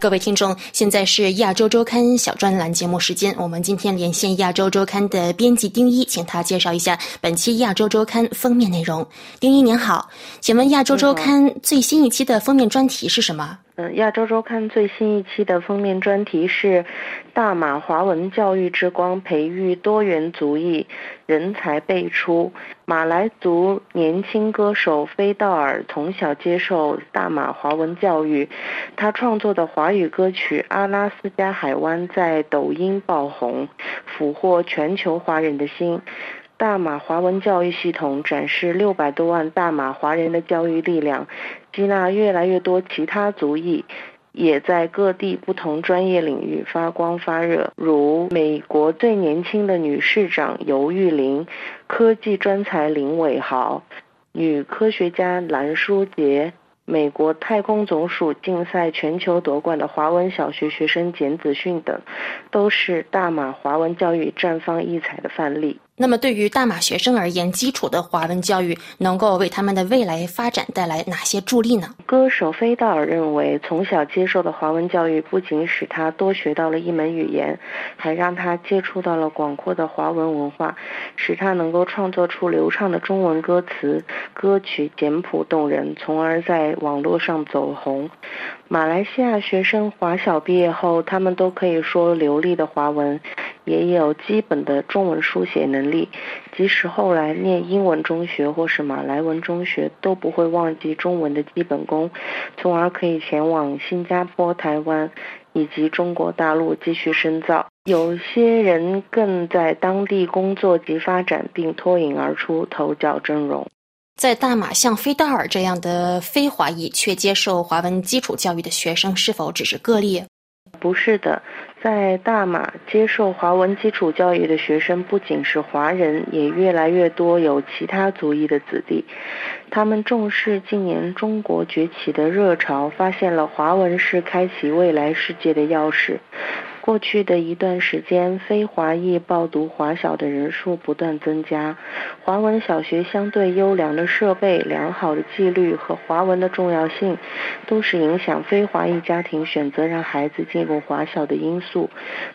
各位听众，现在是亚洲周刊小专栏节目时间。我们今天连线亚洲周刊的编辑丁一，请他介绍一下本期亚洲周刊封面内容。丁一您好，请问亚洲周刊最新一期的封面专题是什么？嗯，亚洲周刊最新一期的封面专题是“大马华文教育之光，培育多元族裔人才辈出”。马来族年轻歌手菲道尔从小接受大马华文教育，他创作的华语歌曲《阿拉斯加海湾》在抖音爆红，俘获全球华人的心。大马华文教育系统展示六百多万大马华人的教育力量，吸纳越来越多其他族裔，也在各地不同专业领域发光发热。如美国最年轻的女市长尤玉玲，科技专才林伟豪，女科学家蓝淑杰，美国太空总署竞赛全球夺冠的华文小学学生简子训等，都是大马华文教育绽放异彩的范例。那么，对于大马学生而言，基础的华文教育能够为他们的未来发展带来哪些助力呢？歌手菲道尔认为，从小接受的华文教育不仅使他多学到了一门语言，还让他接触到了广阔的华文文化，使他能够创作出流畅的中文歌词，歌曲简朴动人，从而在网络上走红。马来西亚学生华小毕业后，他们都可以说流利的华文。也有基本的中文书写能力，即使后来念英文中学或是马来文中学，都不会忘记中文的基本功，从而可以前往新加坡、台湾以及中国大陆继续深造。有些人更在当地工作及发展，并脱颖而出，头角峥嵘。在大马，像菲道尔这样的非华裔却接受华文基础教育的学生，是否只是个例？不是的。在大马接受华文基础教育的学生不仅是华人，也越来越多有其他族裔的子弟。他们重视近年中国崛起的热潮，发现了华文是开启未来世界的钥匙。过去的一段时间，非华裔报读华小的人数不断增加。华文小学相对优良的设备、良好的纪律和华文的重要性，都是影响非华裔家庭选择让孩子进入华小的因素。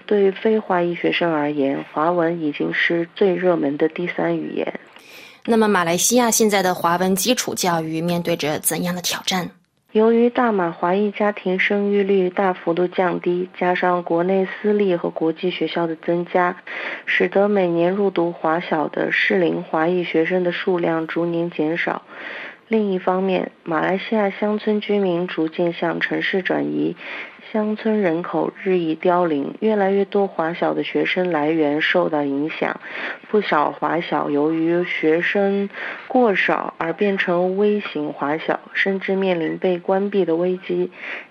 对于非华裔学生而言，华文已经是最热门的第三语言。那么，马来西亚现在的华文基础教育面对着怎样的挑战？由于大马华裔家庭生育率大幅度降低，加上国内私立和国际学校的增加，使得每年入读华小的适龄华裔学生的数量逐年减少。另一方面，马来西亚乡村居民逐渐向城市转移。乡村人口日益凋零，越来越多华小的学生来源受到影响，不少华小由于学生过少而变成微型华小，甚至面临被关闭的危机。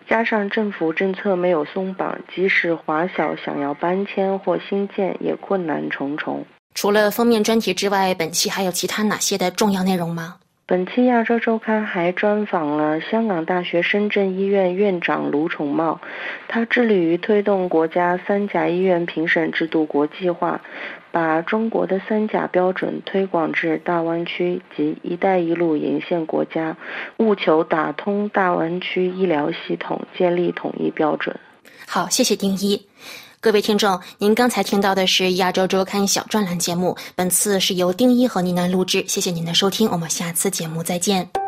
加上政府政策没有松绑，即使华小想要搬迁或新建，也困难重重。除了封面专题之外，本期还有其他哪些的重要内容吗？本期亚洲周刊还专访了香港大学深圳医院院长卢宠茂，他致力于推动国家三甲医院评审制度国际化，把中国的三甲标准推广至大湾区及“一带一路”沿线国家，务求打通大湾区医疗系统，建立统一标准。好，谢谢丁一。各位听众，您刚才听到的是亚洲周刊小专栏节目，本次是由丁一和倪楠录制。谢谢您的收听，我们下次节目再见。